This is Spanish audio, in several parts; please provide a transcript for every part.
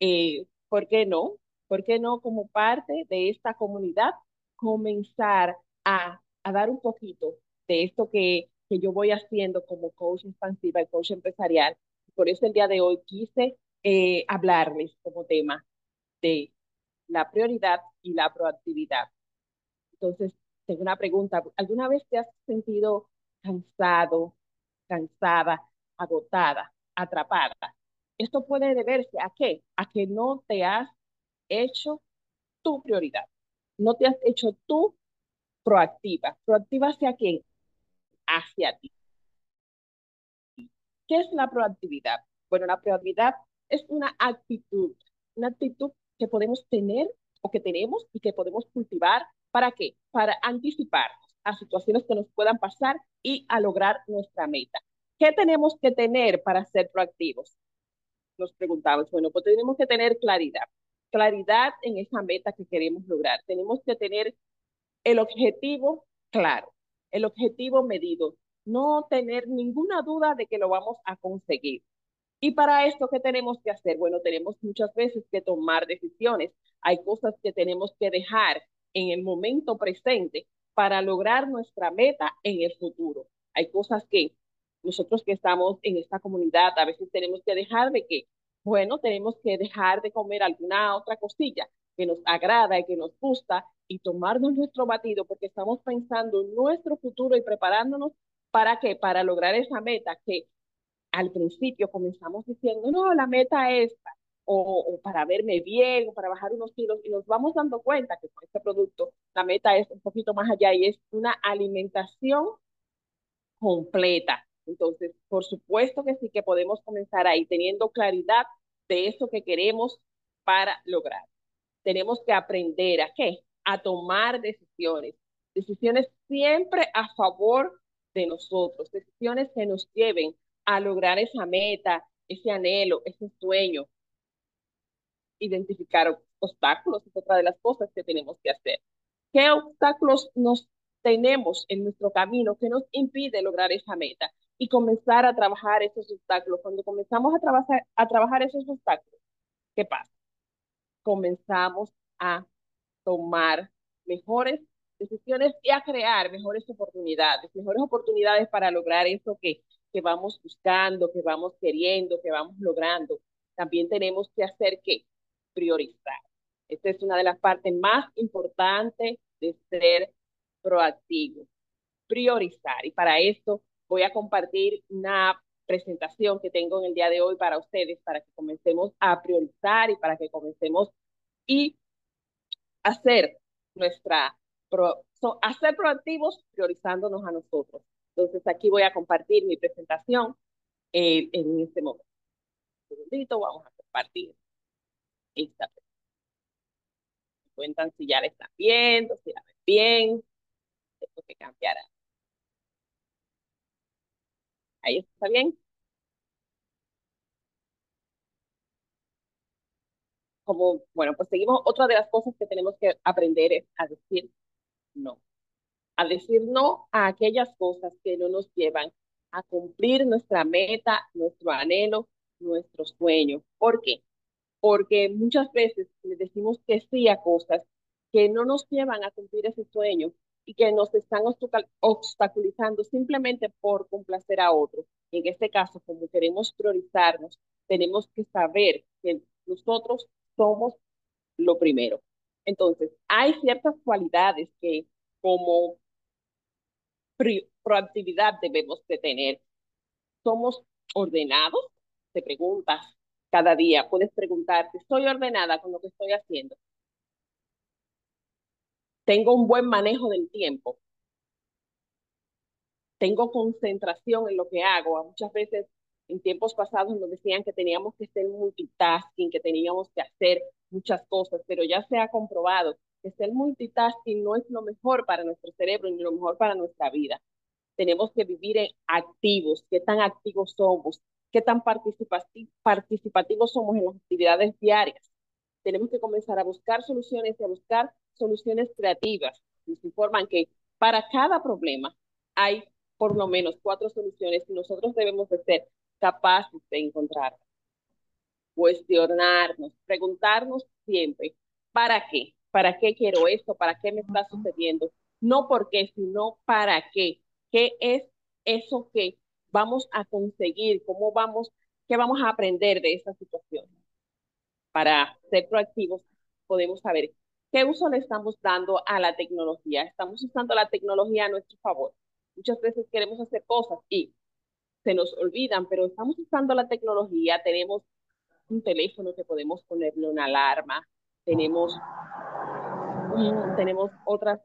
eh, ¿por qué no? ¿Por qué no como parte de esta comunidad comenzar a, a dar un poquito de esto que, que yo voy haciendo como coach expansiva y coach empresarial? Por eso el día de hoy quise eh, hablarles como tema de la prioridad y la proactividad. Entonces, tengo una pregunta. ¿Alguna vez te has sentido cansado, cansada, agotada, atrapada? Esto puede deberse a qué? A que no te has hecho tu prioridad. No te has hecho tú proactiva. ¿Proactiva hacia quién? Hacia ti. ¿Qué es la proactividad? Bueno, la proactividad es una actitud, una actitud que podemos tener o que tenemos y que podemos cultivar. ¿Para qué? Para anticiparnos a situaciones que nos puedan pasar y a lograr nuestra meta. ¿Qué tenemos que tener para ser proactivos? Nos preguntamos, bueno, pues tenemos que tener claridad, claridad en esa meta que queremos lograr. Tenemos que tener el objetivo claro, el objetivo medido, no tener ninguna duda de que lo vamos a conseguir. Y para esto, ¿qué tenemos que hacer? Bueno, tenemos muchas veces que tomar decisiones. Hay cosas que tenemos que dejar en el momento presente para lograr nuestra meta en el futuro. Hay cosas que nosotros que estamos en esta comunidad a veces tenemos que dejar de que, bueno, tenemos que dejar de comer alguna otra cosilla que nos agrada y que nos gusta y tomarnos nuestro batido porque estamos pensando en nuestro futuro y preparándonos para qué? Para lograr esa meta que al principio comenzamos diciendo, no, la meta es esta, o, para verme bien, o para bajar unos kilos, y nos vamos dando cuenta que con este producto la meta es un poquito más allá y es una alimentación completa. Entonces, por supuesto que sí que podemos comenzar ahí teniendo claridad de eso que queremos para lograr. Tenemos que aprender a qué? A tomar decisiones. Decisiones siempre a favor de nosotros, decisiones que nos lleven a lograr esa meta, ese anhelo, ese sueño. Identificar obstáculos es otra de las cosas que tenemos que hacer. ¿Qué obstáculos nos tenemos en nuestro camino que nos impide lograr esa meta? Y comenzar a trabajar esos obstáculos. Cuando comenzamos a, trabajar, a trabajar esos obstáculos, ¿qué pasa? Comenzamos a tomar mejores decisiones y a crear mejores oportunidades, mejores oportunidades para lograr eso que que vamos buscando, que vamos queriendo, que vamos logrando. También tenemos que hacer que priorizar. Esta es una de las partes más importantes de ser proactivo. Priorizar. Y para esto voy a compartir una presentación que tengo en el día de hoy para ustedes, para que comencemos a priorizar y para que comencemos y hacer nuestra, hacer proactivos priorizándonos a nosotros. Entonces aquí voy a compartir mi presentación eh, en este momento. Un segundito, vamos a compartir esta presentación. Cuentan si ya la están viendo, si la ven bien. Tengo que cambiar. Ahí está bien. Como, bueno, pues seguimos. Otra de las cosas que tenemos que aprender es a decir no a decir no a aquellas cosas que no nos llevan a cumplir nuestra meta, nuestro anhelo, nuestro sueño. ¿Por qué? Porque muchas veces le decimos que sí a cosas que no nos llevan a cumplir ese sueño y que nos están obstaculizando simplemente por complacer a otros. En este caso, como queremos priorizarnos, tenemos que saber que nosotros somos lo primero. Entonces, hay ciertas cualidades que como proactividad debemos de tener. ¿Somos ordenados? Te preguntas cada día, puedes preguntarte, ¿estoy ordenada con lo que estoy haciendo? ¿Tengo un buen manejo del tiempo? ¿Tengo concentración en lo que hago? Muchas veces en tiempos pasados nos decían que teníamos que ser multitasking, que teníamos que hacer muchas cosas, pero ya se ha comprobado que ser multitasking no es lo mejor para nuestro cerebro ni lo mejor para nuestra vida. Tenemos que vivir activos, qué tan activos somos, qué tan participativos somos en las actividades diarias. Tenemos que comenzar a buscar soluciones y a buscar soluciones creativas. Nos informan que para cada problema hay por lo menos cuatro soluciones y nosotros debemos de ser capaces de encontrarlas. cuestionarnos, preguntarnos siempre, ¿para qué? ¿Para qué quiero esto? ¿Para qué me está sucediendo? No por qué, sino para qué. ¿Qué es eso que vamos a conseguir? ¿Cómo vamos? ¿Qué vamos a aprender de esta situación? Para ser proactivos, podemos saber qué uso le estamos dando a la tecnología. Estamos usando la tecnología a nuestro favor. Muchas veces queremos hacer cosas y se nos olvidan, pero estamos usando la tecnología, tenemos un teléfono que podemos ponerle una alarma, tenemos, tenemos otras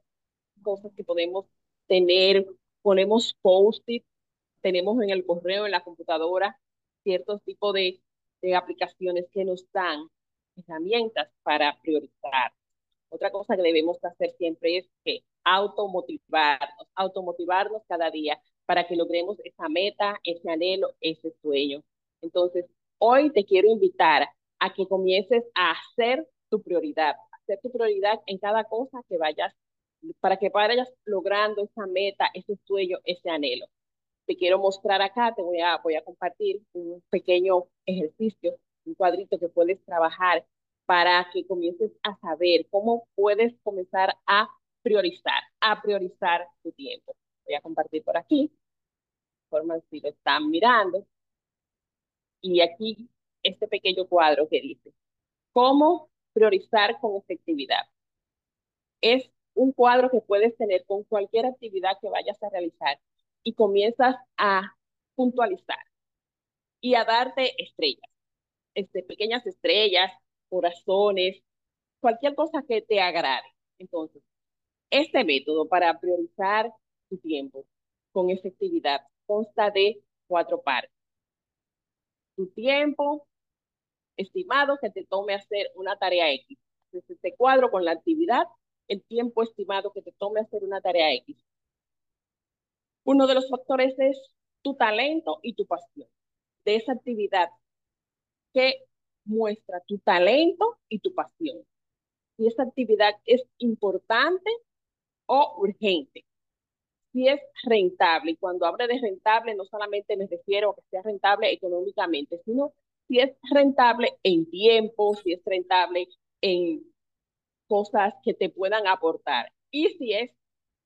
cosas que podemos tener, ponemos post-it, tenemos en el correo, en la computadora, ciertos tipos de, de aplicaciones que nos dan herramientas para priorizar. Otra cosa que debemos hacer siempre es que automotivarnos, automotivarnos cada día para que logremos esa meta, ese anhelo, ese sueño. Entonces, hoy te quiero invitar a que comiences a hacer tu prioridad, hacer tu prioridad en cada cosa que vayas, para que vayas logrando esa meta, ese sueño, ese anhelo. Te quiero mostrar acá, te voy a, voy a compartir un pequeño ejercicio, un cuadrito que puedes trabajar para que comiences a saber cómo puedes comenzar a priorizar, a priorizar tu tiempo. Voy a compartir por aquí, forma si lo están mirando. Y aquí este pequeño cuadro que dice, ¿cómo priorizar con efectividad? Es un cuadro que puedes tener con cualquier actividad que vayas a realizar y comienzas a puntualizar y a darte estrellas, este, pequeñas estrellas, corazones, cualquier cosa que te agrade. Entonces, este método para priorizar tu tiempo con efectividad consta de cuatro partes. Tu tiempo estimado que te tome hacer una tarea X. Entonces, este cuadro con la actividad, el tiempo estimado que te tome hacer una tarea X. Uno de los factores es tu talento y tu pasión de esa actividad que muestra tu talento y tu pasión. Si esa actividad es importante o urgente si es rentable. Y cuando hablo de rentable, no solamente me refiero a que sea rentable económicamente, sino si es rentable en tiempo, si es rentable en cosas que te puedan aportar y si es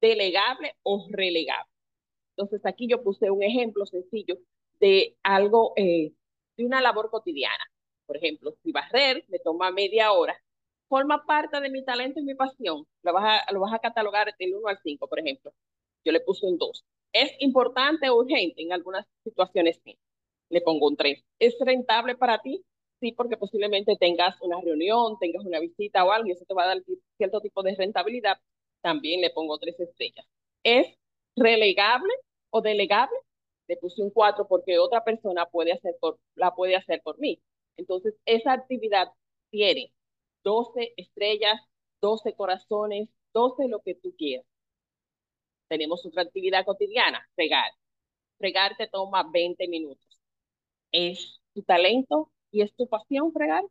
delegable o relegable. Entonces aquí yo puse un ejemplo sencillo de algo, eh, de una labor cotidiana. Por ejemplo, si barrer me toma media hora, forma parte de mi talento y mi pasión. Lo vas a, lo vas a catalogar del 1 al 5, por ejemplo yo le puse un 2. ¿Es importante o urgente? En algunas situaciones sí. Le pongo un 3. ¿Es rentable para ti? Sí, porque posiblemente tengas una reunión, tengas una visita o algo y eso te va a dar cierto tipo de rentabilidad. También le pongo tres estrellas. ¿Es relegable o delegable? Le puse un 4 porque otra persona puede hacer por, la puede hacer por mí. Entonces, esa actividad tiene 12 estrellas, 12 corazones, 12 lo que tú quieras tenemos otra actividad cotidiana, fregar. Fregar te toma 20 minutos. ¿Es tu talento y es tu pasión fregar?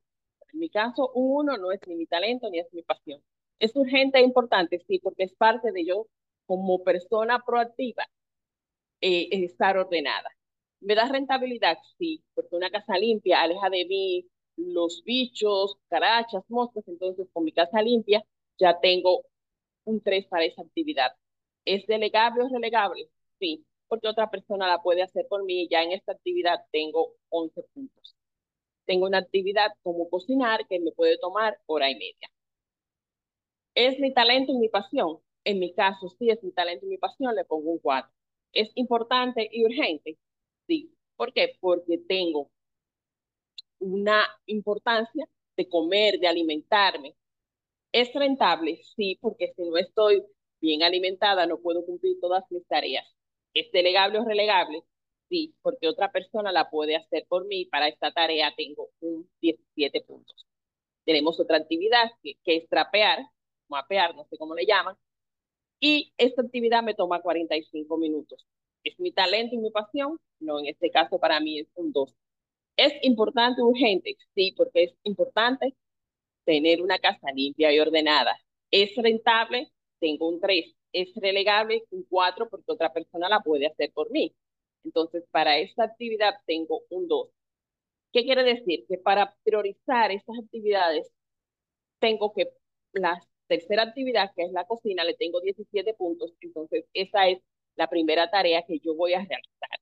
En mi caso, uno no es ni mi talento ni es mi pasión. Es urgente e importante, sí, porque es parte de yo como persona proactiva eh, estar ordenada. ¿Me da rentabilidad? Sí, porque una casa limpia aleja de mí los bichos, carachas, moscas, entonces con mi casa limpia ya tengo un 3 para esa actividad. ¿Es delegable o relegable? Sí, porque otra persona la puede hacer por mí. Ya en esta actividad tengo 11 puntos. Tengo una actividad como cocinar que me puede tomar hora y media. ¿Es mi talento y mi pasión? En mi caso, sí es mi talento y mi pasión, le pongo un 4. ¿Es importante y urgente? Sí. ¿Por qué? Porque tengo una importancia de comer, de alimentarme. ¿Es rentable? Sí, porque si no estoy bien alimentada, no puedo cumplir todas mis tareas. ¿Es delegable o relegable? Sí, porque otra persona la puede hacer por mí. Para esta tarea tengo un 17 puntos. Tenemos otra actividad que, es trapear, mapear, no sé cómo le llaman. Y esta actividad me toma 45 minutos. ¿Es mi talento y mi pasión? No, en este caso para mí es un 2. ¿Es importante urgente? Sí, porque es importante tener una casa limpia y ordenada. ¿Es rentable? tengo un 3. Es relegable un 4 porque otra persona la puede hacer por mí. Entonces, para esta actividad tengo un 2. ¿Qué quiere decir? Que para priorizar estas actividades, tengo que la tercera actividad, que es la cocina, le tengo 17 puntos, entonces esa es la primera tarea que yo voy a realizar.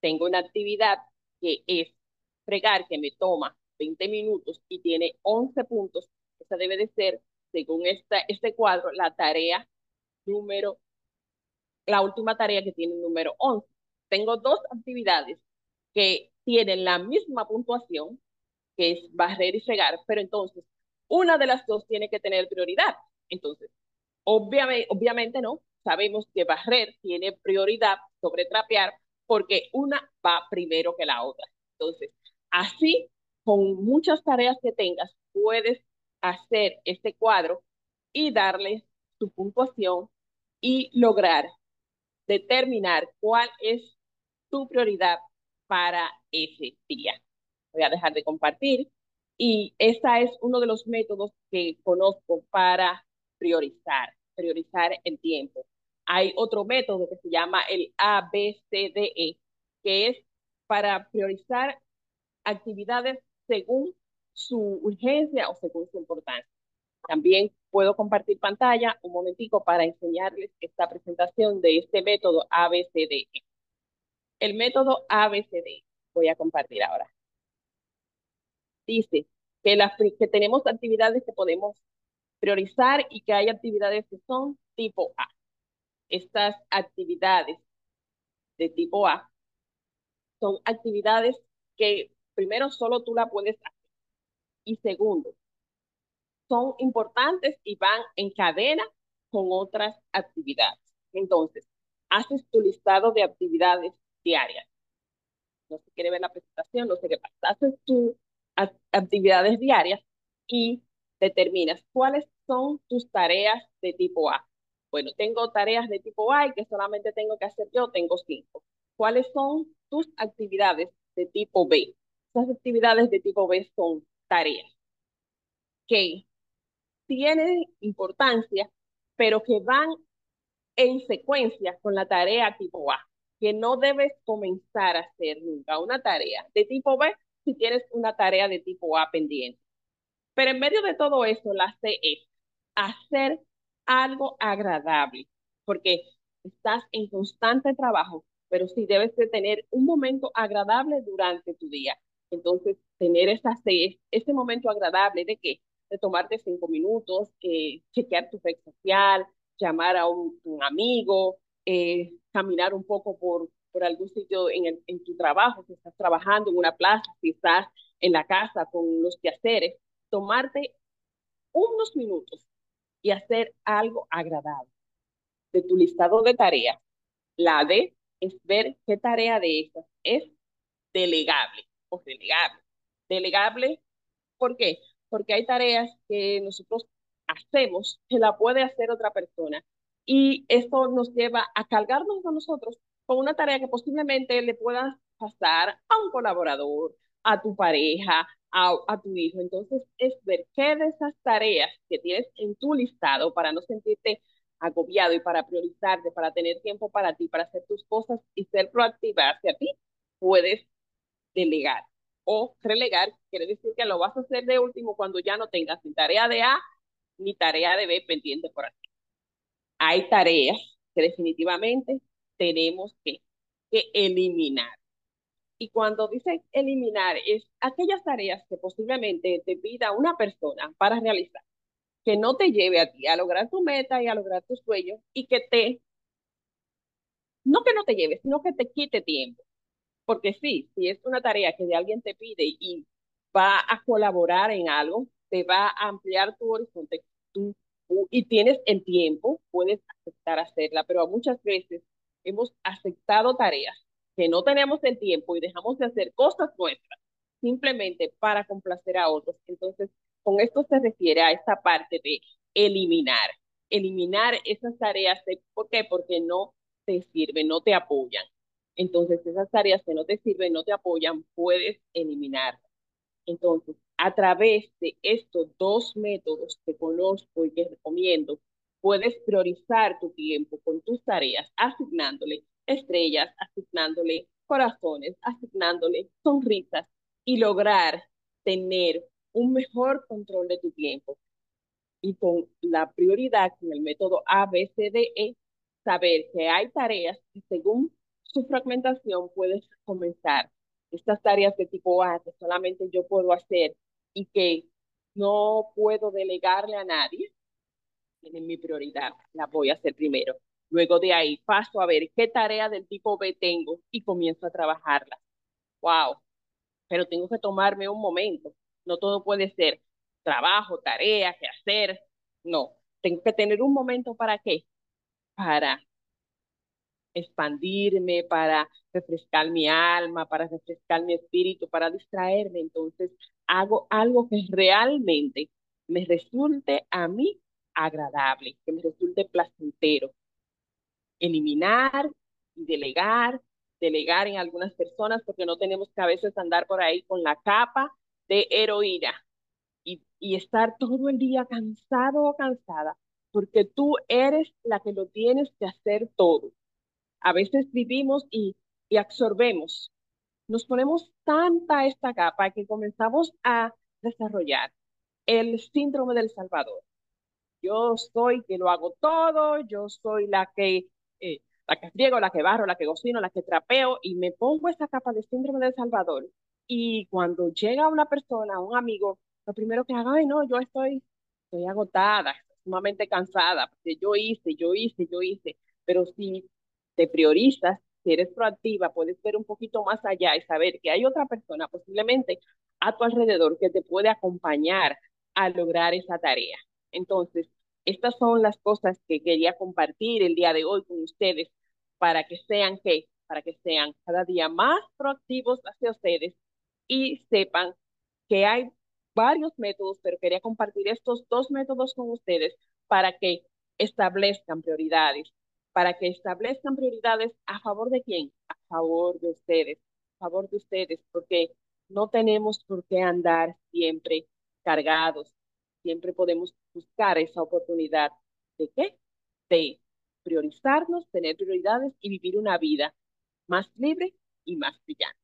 Tengo una actividad que es fregar, que me toma 20 minutos y tiene 11 puntos. Esa debe de ser, según esta, este cuadro, la tarea número, la última tarea que tiene el número 11. Tengo dos actividades que tienen la misma puntuación, que es barrer y fregar, pero entonces una de las dos tiene que tener prioridad. Entonces, obviamente, no, sabemos que barrer tiene prioridad sobre trapear porque una va primero que la otra. Entonces, así, con muchas tareas que tengas, puedes hacer este cuadro y darle su puntuación y lograr determinar cuál es tu prioridad para ese día. Voy a dejar de compartir y ese es uno de los métodos que conozco para priorizar, priorizar el tiempo. Hay otro método que se llama el ABCDE, que es para priorizar actividades según su urgencia o según su importancia. También puedo compartir pantalla un momentico para enseñarles esta presentación de este método ABCDE. El método ABCDE voy a compartir ahora. Dice que, las, que tenemos actividades que podemos priorizar y que hay actividades que son tipo A. Estas actividades de tipo A son actividades que primero solo tú la puedes hacer y segundo, son importantes y van en cadena con otras actividades. Entonces, haces tu listado de actividades diarias. No se quiere ver la presentación, no sé qué pasa. Haces tus actividades diarias y determinas cuáles son tus tareas de tipo A. Bueno, tengo tareas de tipo A y que solamente tengo que hacer yo, tengo cinco. ¿Cuáles son tus actividades de tipo B? Esas actividades de tipo B son tareas que tienen importancia, pero que van en secuencia con la tarea tipo A, que no debes comenzar a hacer nunca una tarea de tipo B si tienes una tarea de tipo A pendiente. Pero en medio de todo eso, la C es hacer algo agradable, porque estás en constante trabajo, pero sí debes de tener un momento agradable durante tu día. Entonces, tener esa C, ese momento agradable de que de tomarte cinco minutos, eh, chequear tu red social, llamar a un, amigo, eh, caminar un poco por, por algún sitio en, tu trabajo, si estás trabajando en una plaza, si estás en la casa con los quehaceres, tomarte unos minutos y hacer algo agradable. De tu listado de tareas, la D es ver qué tarea de estas es delegable o delegable. Delegable, ¿por qué? porque hay tareas que nosotros hacemos que la puede hacer otra persona y esto nos lleva a cargarnos a nosotros con una tarea que posiblemente le puedas pasar a un colaborador, a tu pareja, a, tu hijo. Entonces, es ver qué de esas tareas que tienes en tu listado para no sentirte agobiado y para priorizarte, para tener tiempo para ti, para hacer tus cosas y ser proactiva hacia ti, puedes delegar o relegar, quiere decir que lo vas a hacer de último cuando ya no tengas ni tarea de A ni tarea de B pendiente por aquí. Hay tareas que definitivamente tenemos que, que eliminar. Y cuando dice eliminar, es aquellas tareas que posiblemente te pida una persona para realizar, que no te lleve a ti a lograr tu meta y a lograr tus sueños y que te, no que no te lleve, sino que te quite tiempo. Porque sí, si es una tarea que de alguien te pide y va a colaborar en algo, te va a ampliar tu horizonte tú, y tienes el tiempo, puedes aceptar hacerla, pero muchas veces hemos aceptado tareas que no tenemos el tiempo y dejamos de hacer cosas nuestras simplemente para complacer a otros. Entonces, con esto se refiere a esta parte de eliminar, eliminar esas tareas. ¿Por qué? Porque no te sirven, no te apoyan. Entonces, esas tareas que no te sirven, no te apoyan, puedes eliminarlas. Entonces, a través de estos dos métodos que conozco y que recomiendo, puedes priorizar tu tiempo con tus tareas, asignándole estrellas, asignándole corazones, asignándole sonrisas y lograr tener un mejor control de tu tiempo. Y con la prioridad, con el método ABCDE, saber que hay tareas que según su fragmentación puedes comenzar. Estas tareas de tipo A que solamente yo puedo hacer y que no puedo delegarle a nadie, tienen mi prioridad, la voy a hacer primero. Luego de ahí paso a ver qué tarea del tipo B tengo y comienzo a trabajarla. ¡Wow! Pero tengo que tomarme un momento. No todo puede ser trabajo, tarea, que hacer. No, tengo que tener un momento para qué? Para expandirme, para refrescar mi alma, para refrescar mi espíritu, para distraerme. Entonces, hago algo que realmente me resulte a mí agradable, que me resulte placentero. Eliminar y delegar, delegar en algunas personas porque no tenemos que a veces andar por ahí con la capa de heroína y, y estar todo el día cansado o cansada porque tú eres la que lo tienes que hacer todo. A veces vivimos y, y absorbemos. Nos ponemos tanta esta capa que comenzamos a desarrollar el síndrome del Salvador. Yo soy que lo hago todo, yo soy la que, eh, la que friego, la que barro, la que cocino, la que trapeo y me pongo esa capa de síndrome del Salvador. Y cuando llega una persona, un amigo, lo primero que haga, ay no, yo estoy, estoy agotada, sumamente cansada, porque yo hice, yo hice, yo hice. Pero si te priorizas, si eres proactiva, puedes ver un poquito más allá y saber que hay otra persona posiblemente a tu alrededor que te puede acompañar a lograr esa tarea. Entonces, estas son las cosas que quería compartir el día de hoy con ustedes para que sean que para que sean cada día más proactivos hacia ustedes y sepan que hay varios métodos, pero quería compartir estos dos métodos con ustedes para que establezcan prioridades, para que establezcan prioridades a favor de quién, a favor de ustedes, a favor de ustedes, porque no tenemos por qué andar siempre cargados, siempre podemos buscar esa oportunidad de qué, de priorizarnos, tener prioridades y vivir una vida más libre y más brillante.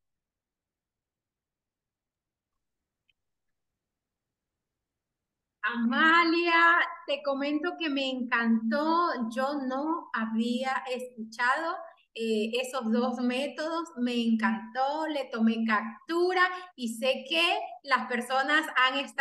Amalia, te comento que me encantó, yo no había escuchado eh, esos dos métodos, me encantó, le tomé captura y sé que las personas han estado